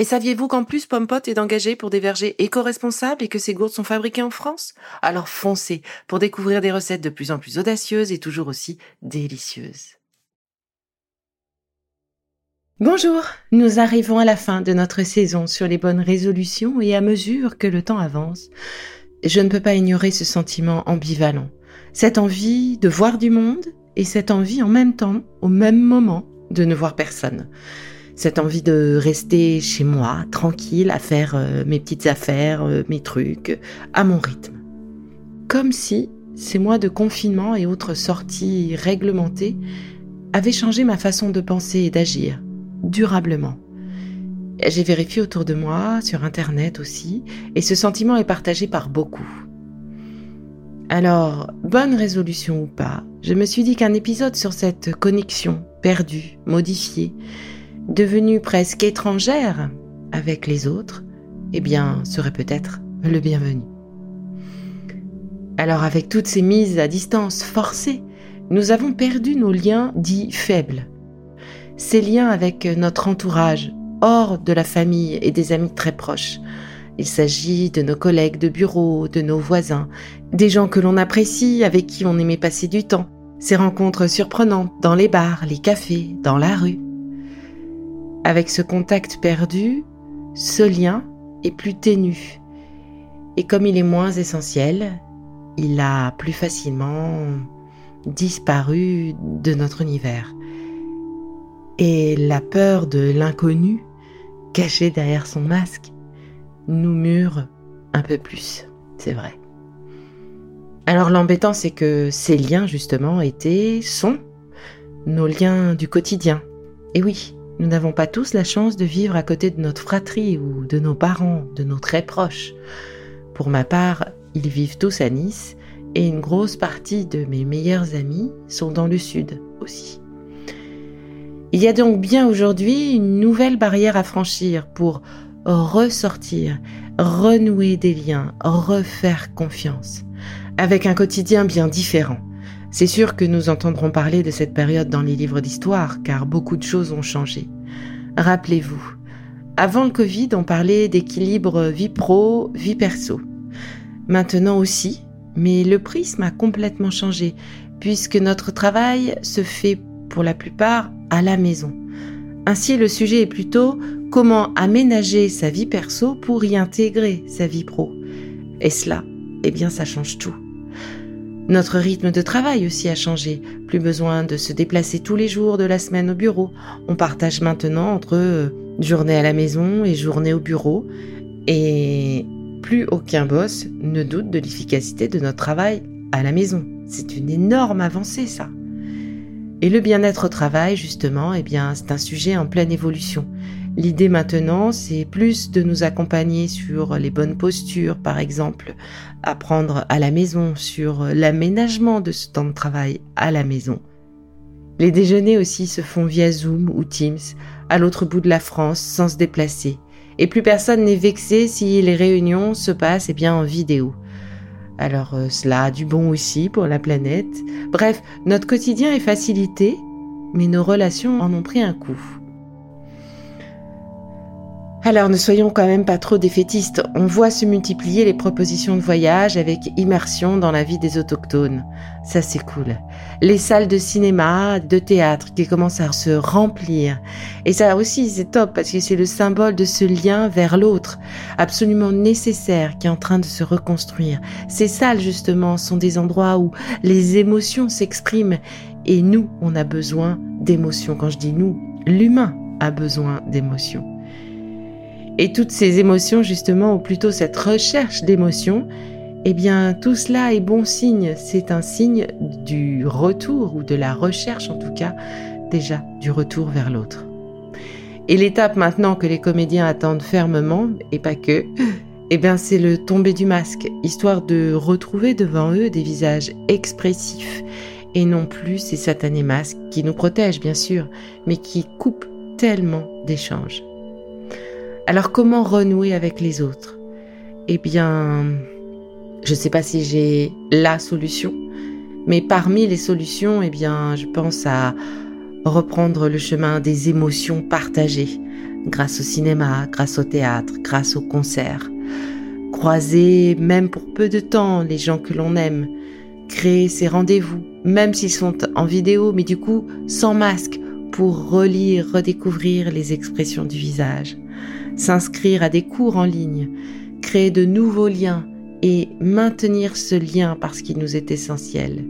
Et saviez-vous qu'en plus Pompot est engagé pour des vergers éco-responsables et que ces gourdes sont fabriquées en France? Alors foncez pour découvrir des recettes de plus en plus audacieuses et toujours aussi délicieuses. Bonjour, nous arrivons à la fin de notre saison sur les bonnes résolutions et à mesure que le temps avance, je ne peux pas ignorer ce sentiment ambivalent, cette envie de voir du monde et cette envie en même temps, au même moment, de ne voir personne cette envie de rester chez moi, tranquille, à faire euh, mes petites affaires, euh, mes trucs, à mon rythme. Comme si ces mois de confinement et autres sorties réglementées avaient changé ma façon de penser et d'agir, durablement. J'ai vérifié autour de moi, sur Internet aussi, et ce sentiment est partagé par beaucoup. Alors, bonne résolution ou pas, je me suis dit qu'un épisode sur cette connexion perdue, modifiée, devenue presque étrangère avec les autres, eh bien, serait peut-être le bienvenu. Alors avec toutes ces mises à distance forcées, nous avons perdu nos liens dits faibles. Ces liens avec notre entourage, hors de la famille et des amis très proches. Il s'agit de nos collègues de bureau, de nos voisins, des gens que l'on apprécie, avec qui on aimait passer du temps, ces rencontres surprenantes dans les bars, les cafés, dans la rue. Avec ce contact perdu, ce lien est plus ténu. Et comme il est moins essentiel, il a plus facilement disparu de notre univers. Et la peur de l'inconnu, cachée derrière son masque, nous mure un peu plus, c'est vrai. Alors l'embêtant, c'est que ces liens, justement, étaient, sont nos liens du quotidien. Et oui, nous n'avons pas tous la chance de vivre à côté de notre fratrie ou de nos parents, de nos très proches. Pour ma part, ils vivent tous à Nice et une grosse partie de mes meilleurs amis sont dans le sud aussi. Il y a donc bien aujourd'hui une nouvelle barrière à franchir pour ressortir, renouer des liens, refaire confiance, avec un quotidien bien différent. C'est sûr que nous entendrons parler de cette période dans les livres d'histoire, car beaucoup de choses ont changé. Rappelez-vous, avant le Covid, on parlait d'équilibre vie pro, vie perso. Maintenant aussi, mais le prisme a complètement changé, puisque notre travail se fait pour la plupart à la maison. Ainsi, le sujet est plutôt comment aménager sa vie perso pour y intégrer sa vie pro. Et cela, eh bien, ça change tout. Notre rythme de travail aussi a changé. Plus besoin de se déplacer tous les jours de la semaine au bureau. On partage maintenant entre euh, journée à la maison et journée au bureau. Et plus aucun boss ne doute de l'efficacité de notre travail à la maison. C'est une énorme avancée, ça. Et le bien-être au travail, justement, eh bien, c'est un sujet en pleine évolution. L'idée maintenant, c'est plus de nous accompagner sur les bonnes postures, par exemple, apprendre à la maison sur l'aménagement de ce temps de travail à la maison. Les déjeuners aussi se font via Zoom ou Teams, à l'autre bout de la France, sans se déplacer. Et plus personne n'est vexé si les réunions se passent eh bien, en vidéo. Alors euh, cela a du bon aussi pour la planète. Bref, notre quotidien est facilité, mais nos relations en ont pris un coup. Alors ne soyons quand même pas trop défaitistes, on voit se multiplier les propositions de voyage avec immersion dans la vie des autochtones. Ça c'est cool. Les salles de cinéma, de théâtre qui commencent à se remplir. Et ça aussi c'est top parce que c'est le symbole de ce lien vers l'autre, absolument nécessaire qui est en train de se reconstruire. Ces salles justement sont des endroits où les émotions s'expriment Et nous, on a besoin d'émotions. Quand je dis nous, l'humain a besoin d'émotions. Et toutes ces émotions, justement, ou plutôt cette recherche d'émotions, eh bien, tout cela est bon signe. C'est un signe du retour, ou de la recherche en tout cas, déjà du retour vers l'autre. Et l'étape maintenant que les comédiens attendent fermement, et pas que, eh bien, c'est le tomber du masque, histoire de retrouver devant eux des visages expressifs et non plus ces satanés masques qui nous protègent, bien sûr, mais qui coupent tellement d'échanges. Alors comment renouer avec les autres? Eh bien, je ne sais pas si j'ai la solution, mais parmi les solutions, eh bien, je pense à reprendre le chemin des émotions partagées, grâce au cinéma, grâce au théâtre, grâce au concert. Croiser, même pour peu de temps, les gens que l'on aime. Créer ces rendez-vous, même s'ils sont en vidéo, mais du coup sans masque, pour relire, redécouvrir les expressions du visage s'inscrire à des cours en ligne, créer de nouveaux liens et maintenir ce lien parce qu'il nous est essentiel.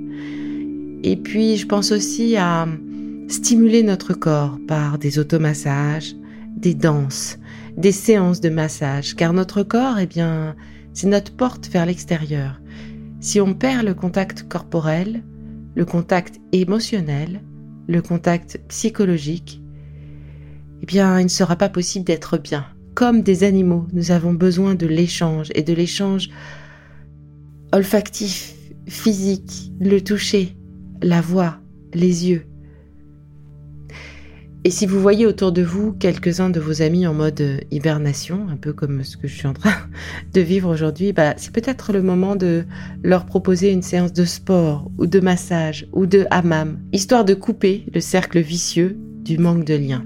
Et puis, je pense aussi à stimuler notre corps par des automassages, des danses, des séances de massage, car notre corps, eh bien, c'est notre porte vers l'extérieur. Si on perd le contact corporel, le contact émotionnel, le contact psychologique, eh bien, il ne sera pas possible d'être bien comme des animaux, nous avons besoin de l'échange et de l'échange olfactif, physique, le toucher, la voix, les yeux. Et si vous voyez autour de vous quelques-uns de vos amis en mode hibernation, un peu comme ce que je suis en train de vivre aujourd'hui, bah, c'est peut-être le moment de leur proposer une séance de sport ou de massage ou de hammam, histoire de couper le cercle vicieux du manque de lien.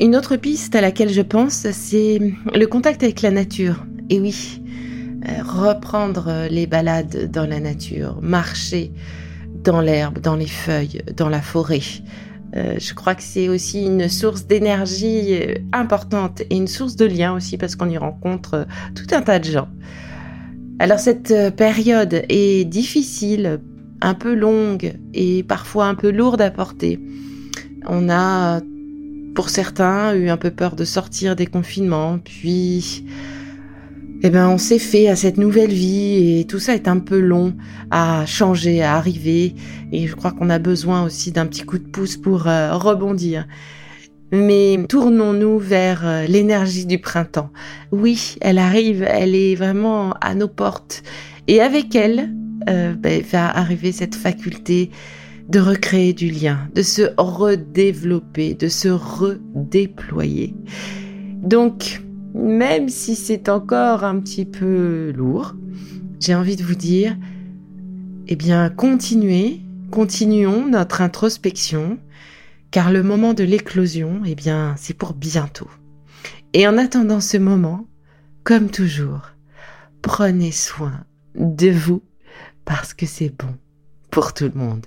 Une autre piste à laquelle je pense, c'est le contact avec la nature. Et oui, euh, reprendre les balades dans la nature, marcher dans l'herbe, dans les feuilles, dans la forêt. Euh, je crois que c'est aussi une source d'énergie euh, importante et une source de lien aussi parce qu'on y rencontre tout un tas de gens. Alors cette période est difficile, un peu longue et parfois un peu lourde à porter. On a pour certains, eu un peu peur de sortir des confinements, puis eh ben on s'est fait à cette nouvelle vie et tout ça est un peu long à changer, à arriver et je crois qu'on a besoin aussi d'un petit coup de pouce pour euh, rebondir. Mais tournons-nous vers euh, l'énergie du printemps. Oui, elle arrive, elle est vraiment à nos portes et avec elle euh, ben, va arriver cette faculté de recréer du lien, de se redévelopper, de se redéployer. Donc, même si c'est encore un petit peu lourd, j'ai envie de vous dire, eh bien, continuez, continuons notre introspection, car le moment de l'éclosion, eh bien, c'est pour bientôt. Et en attendant ce moment, comme toujours, prenez soin de vous, parce que c'est bon pour tout le monde.